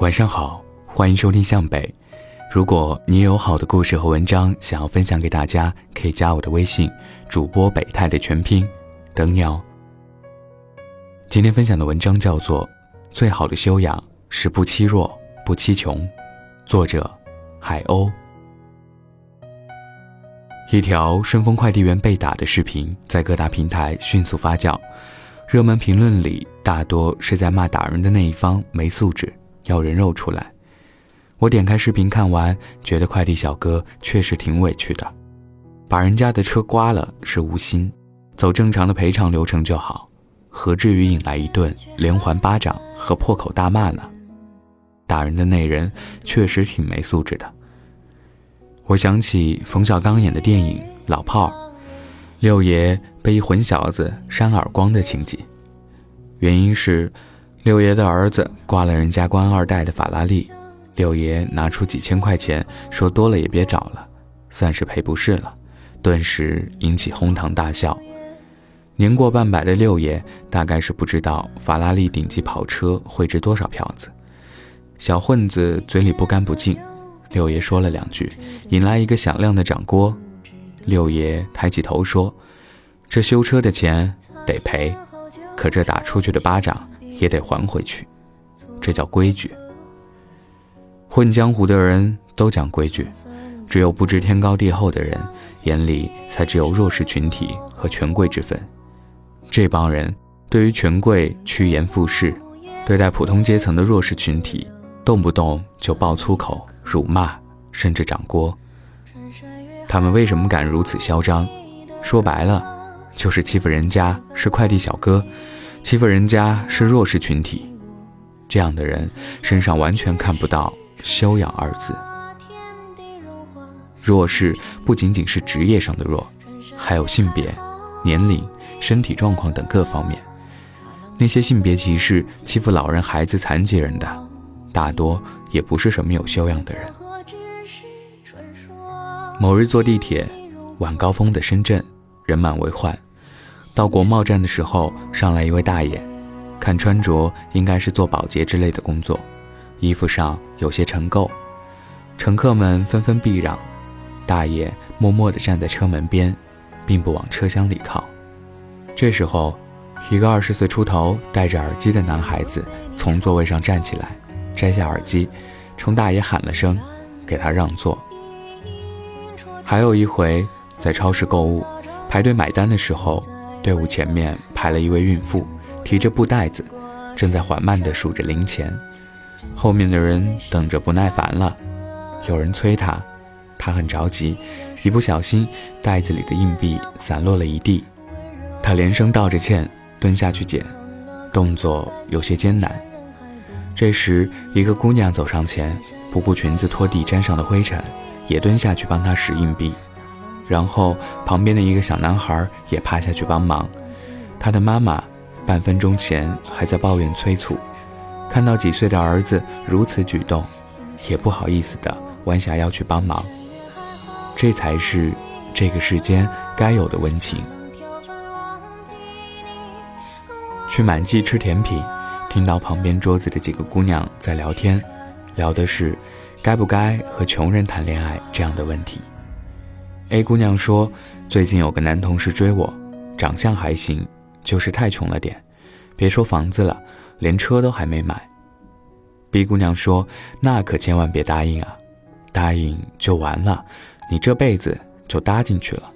晚上好，欢迎收听向北。如果你有好的故事和文章想要分享给大家，可以加我的微信，主播北泰的全拼，等你哦。今天分享的文章叫做《最好的修养是不欺弱不欺穷》，作者海鸥。一条顺丰快递员被打的视频在各大平台迅速发酵，热门评论里大多是在骂打人的那一方没素质。要人肉出来，我点开视频看完，觉得快递小哥确实挺委屈的，把人家的车刮了是无心，走正常的赔偿流程就好，何至于引来一顿连环巴掌和破口大骂呢？打人的那人确实挺没素质的。我想起冯小刚演的电影《老炮儿》，六爷被一混小子扇耳光的情节，原因是。六爷的儿子刮了人家官二代的法拉利，六爷拿出几千块钱，说多了也别找了，算是赔不是了，顿时引起哄堂大笑。年过半百的六爷大概是不知道法拉利顶级跑车会值多少票子，小混子嘴里不干不净，六爷说了两句，引来一个响亮的掌掴。六爷抬起头说：“这修车的钱得赔，可这打出去的巴掌。”也得还回去，这叫规矩。混江湖的人都讲规矩，只有不知天高地厚的人眼里才只有弱势群体和权贵之分。这帮人对于权贵趋炎附势，对待普通阶层的弱势群体，动不动就爆粗口、辱骂，甚至掌掴。他们为什么敢如此嚣张？说白了，就是欺负人家是快递小哥。欺负人家是弱势群体，这样的人身上完全看不到修养二字。弱势不仅仅是职业上的弱，还有性别、年龄、身体状况等各方面。那些性别歧视、欺负老人、孩子、残疾人的，大多也不是什么有修养的人。某日坐地铁，晚高峰的深圳，人满为患。到国贸站的时候，上来一位大爷，看穿着应该是做保洁之类的工作，衣服上有些尘垢，乘客们纷纷避让，大爷默默地站在车门边，并不往车厢里靠。这时候，一个二十岁出头、戴着耳机的男孩子从座位上站起来，摘下耳机，冲大爷喊了声，给他让座。还有一回，在超市购物，排队买单的时候。队伍前面排了一位孕妇，提着布袋子，正在缓慢地数着零钱。后面的人等着不耐烦了，有人催他，他很着急，一不小心袋子里的硬币散落了一地，他连声道着歉，蹲下去捡，动作有些艰难。这时，一个姑娘走上前，不顾裙子拖地沾上的灰尘，也蹲下去帮他拾硬币。然后旁边的一个小男孩也趴下去帮忙，他的妈妈半分钟前还在抱怨催促，看到几岁的儿子如此举动，也不好意思的弯下腰去帮忙。这才是这个世间该有的温情。去满记吃甜品，听到旁边桌子的几个姑娘在聊天，聊的是该不该和穷人谈恋爱这样的问题。A 姑娘说：“最近有个男同事追我，长相还行，就是太穷了点，别说房子了，连车都还没买。”B 姑娘说：“那可千万别答应啊，答应就完了，你这辈子就搭进去了。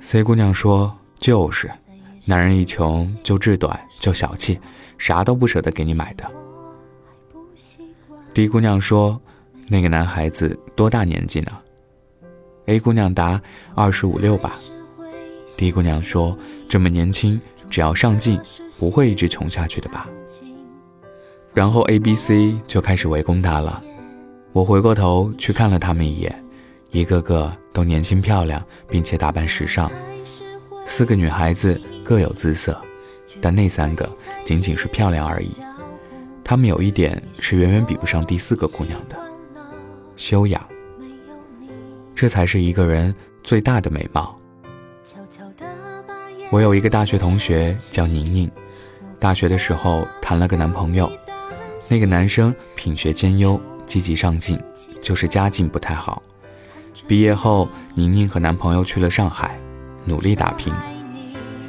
”C 姑娘说：“就是，男人一穷就志短，就小气，啥都不舍得给你买的。”D 姑娘说：“那个男孩子多大年纪呢？” A 姑娘答：“二十五六吧。”D 姑娘说：“这么年轻，只要上进，不会一直穷下去的吧？”然后 A、B、C 就开始围攻她了。我回过头去看了他们一眼，一个个都年轻漂亮，并且打扮时尚。四个女孩子各有姿色，但那三个仅仅是漂亮而已。她们有一点是远远比不上第四个姑娘的：修养。这才是一个人最大的美貌。我有一个大学同学叫宁宁，大学的时候谈了个男朋友，那个男生品学兼优，积极上进，就是家境不太好。毕业后，宁宁和男朋友去了上海，努力打拼。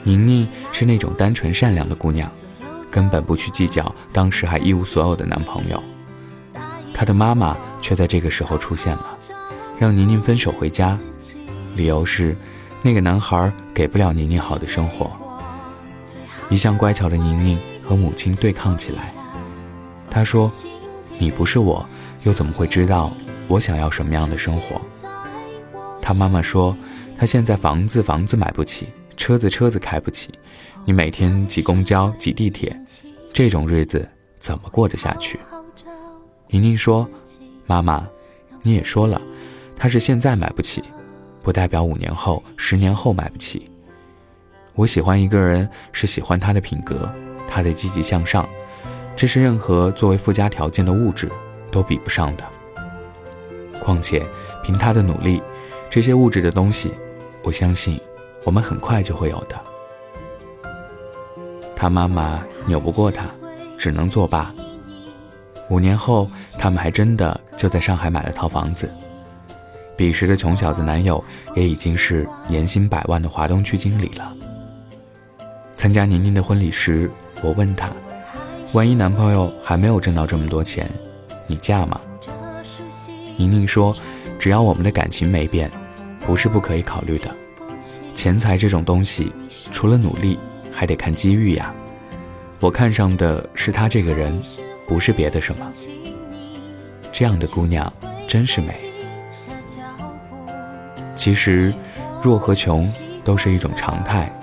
宁宁是那种单纯善良的姑娘，根本不去计较当时还一无所有的男朋友。她的妈妈却在这个时候出现了，让宁宁分手回家，理由是那个男孩给不了宁宁好的生活。一向乖巧的宁宁和母亲对抗起来。她说：“你不是我，又怎么会知道我想要什么样的生活？”他妈妈说：“他现在房子房子买不起，车子车子开不起，你每天挤公交挤地铁，这种日子怎么过得下去？”宁宁说：“妈妈，你也说了，他是现在买不起，不代表五年后、十年后买不起。我喜欢一个人，是喜欢他的品格，他的积极向上，这是任何作为附加条件的物质都比不上的。况且凭他的努力。”这些物质的东西，我相信我们很快就会有的。他妈妈扭不过他，只能作罢。五年后，他们还真的就在上海买了套房子。彼时的穷小子男友也已经是年薪百万的华东区经理了。参加宁宁的婚礼时，我问她：“万一男朋友还没有挣到这么多钱，你嫁吗？”宁宁说：“只要我们的感情没变。”不是不可以考虑的，钱财这种东西，除了努力，还得看机遇呀。我看上的是他这个人，不是别的什么。这样的姑娘真是美。其实，弱和穷都是一种常态，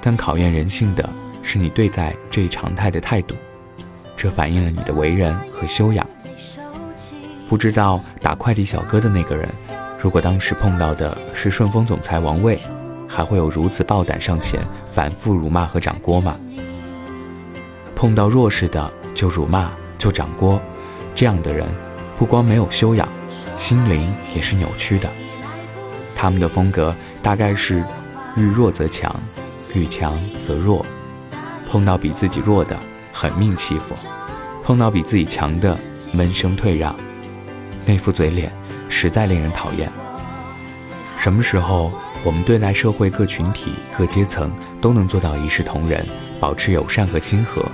但考验人性的是你对待这一常态的态度，这反映了你的为人和修养。不知道打快递小哥的那个人。如果当时碰到的是顺丰总裁王卫，还会有如此爆胆上前反复辱骂和掌锅吗？碰到弱势的就辱骂就掌锅，这样的人不光没有修养，心灵也是扭曲的。他们的风格大概是遇弱则强，遇强则弱。碰到比自己弱的狠命欺负，碰到比自己强的闷声退让，那副嘴脸。实在令人讨厌。什么时候我们对待社会各群体、各阶层都能做到一视同仁，保持友善和亲和，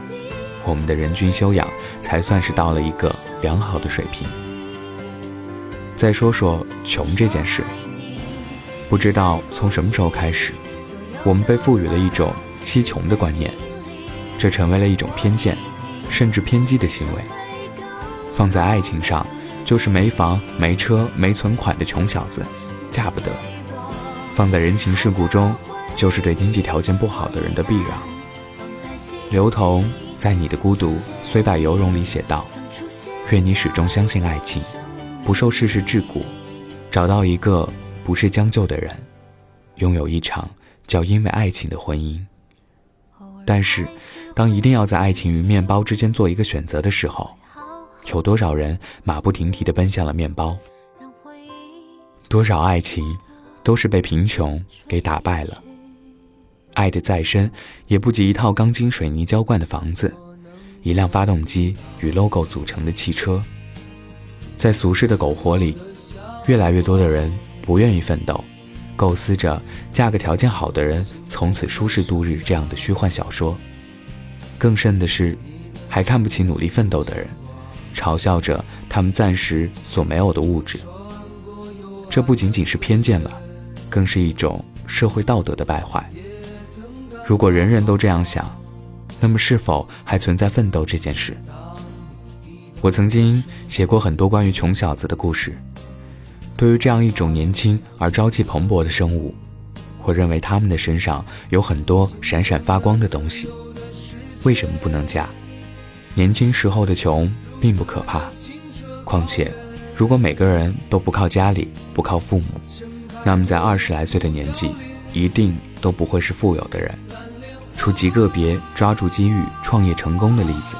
我们的人均修养才算是到了一个良好的水平。再说说穷这件事，不知道从什么时候开始，我们被赋予了一种欺穷的观念，这成为了一种偏见，甚至偏激的行为，放在爱情上。就是没房没车没存款的穷小子，嫁不得。放在人情世故中，就是对经济条件不好的人的避让。刘同在《你的孤独虽败犹荣》里写道：“愿你始终相信爱情，不受世事桎梏，找到一个不是将就的人，拥有一场叫因为爱情的婚姻。”但是，当一定要在爱情与面包之间做一个选择的时候，有多少人马不停蹄地奔向了面包？多少爱情都是被贫穷给打败了。爱的再深，也不及一套钢筋水泥浇灌的房子，一辆发动机与 logo 组成的汽车。在俗世的苟活里，越来越多的人不愿意奋斗，构思着嫁个条件好的人，从此舒适度日这样的虚幻小说。更甚的是，还看不起努力奋斗的人。嘲笑着他们暂时所没有的物质，这不仅仅是偏见了，更是一种社会道德的败坏。如果人人都这样想，那么是否还存在奋斗这件事？我曾经写过很多关于穷小子的故事。对于这样一种年轻而朝气蓬勃的生物，我认为他们的身上有很多闪闪发光的东西。为什么不能嫁？年轻时候的穷。并不可怕，况且，如果每个人都不靠家里，不靠父母，那么在二十来岁的年纪，一定都不会是富有的人，除极个别抓住机遇创业成功的例子。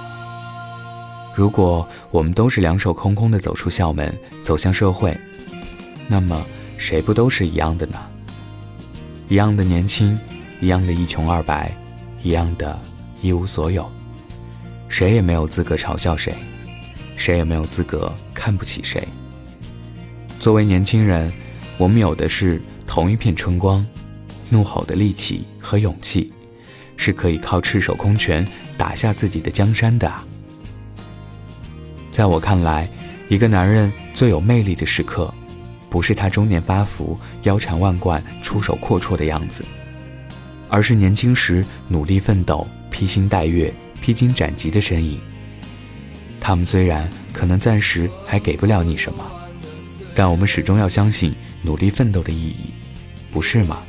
如果我们都是两手空空的走出校门，走向社会，那么谁不都是一样的呢？一样的年轻，一样的一穷二白，一样的一无所有。谁也没有资格嘲笑谁，谁也没有资格看不起谁。作为年轻人，我们有的是同一片春光，怒吼的力气和勇气，是可以靠赤手空拳打下自己的江山的。在我看来，一个男人最有魅力的时刻，不是他中年发福、腰缠万贯、出手阔绰的样子，而是年轻时努力奋斗、披星戴月、披荆斩棘的身影。他们虽然可能暂时还给不了你什么，但我们始终要相信努力奋斗的意义，不是吗？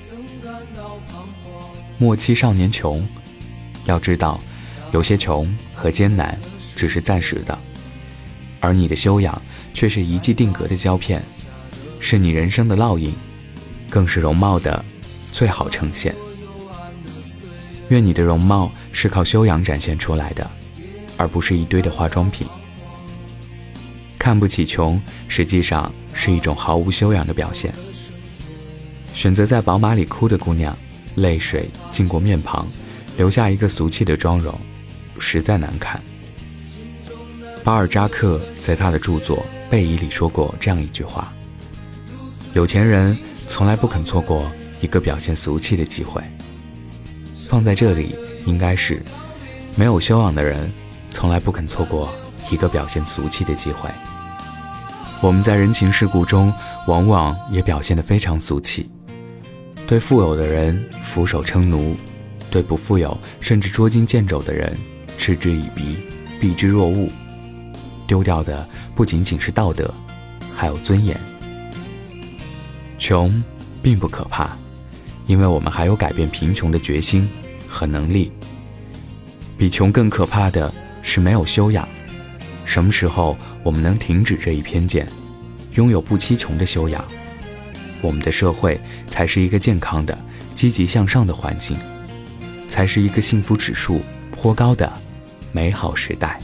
莫欺少年穷，要知道，有些穷和艰难只是暂时的。而你的修养却是一记定格的胶片，是你人生的烙印，更是容貌的最好呈现。愿你的容貌是靠修养展现出来的，而不是一堆的化妆品。看不起穷，实际上是一种毫无修养的表现。选择在宝马里哭的姑娘，泪水浸过面庞，留下一个俗气的妆容，实在难看。巴尔扎克在他的著作《背遗》里说过这样一句话：“有钱人从来不肯错过一个表现俗气的机会。”放在这里应该是：没有修养的人从来不肯错过一个表现俗气的机会。我们在人情世故中往往也表现得非常俗气，对富有的人俯首称奴，对不富有甚至捉襟见肘的人嗤之以鼻，避之若鹜。丢掉的不仅仅是道德，还有尊严。穷并不可怕，因为我们还有改变贫穷的决心和能力。比穷更可怕的是没有修养。什么时候我们能停止这一偏见，拥有不欺穷的修养，我们的社会才是一个健康的、积极向上的环境，才是一个幸福指数颇高的美好时代。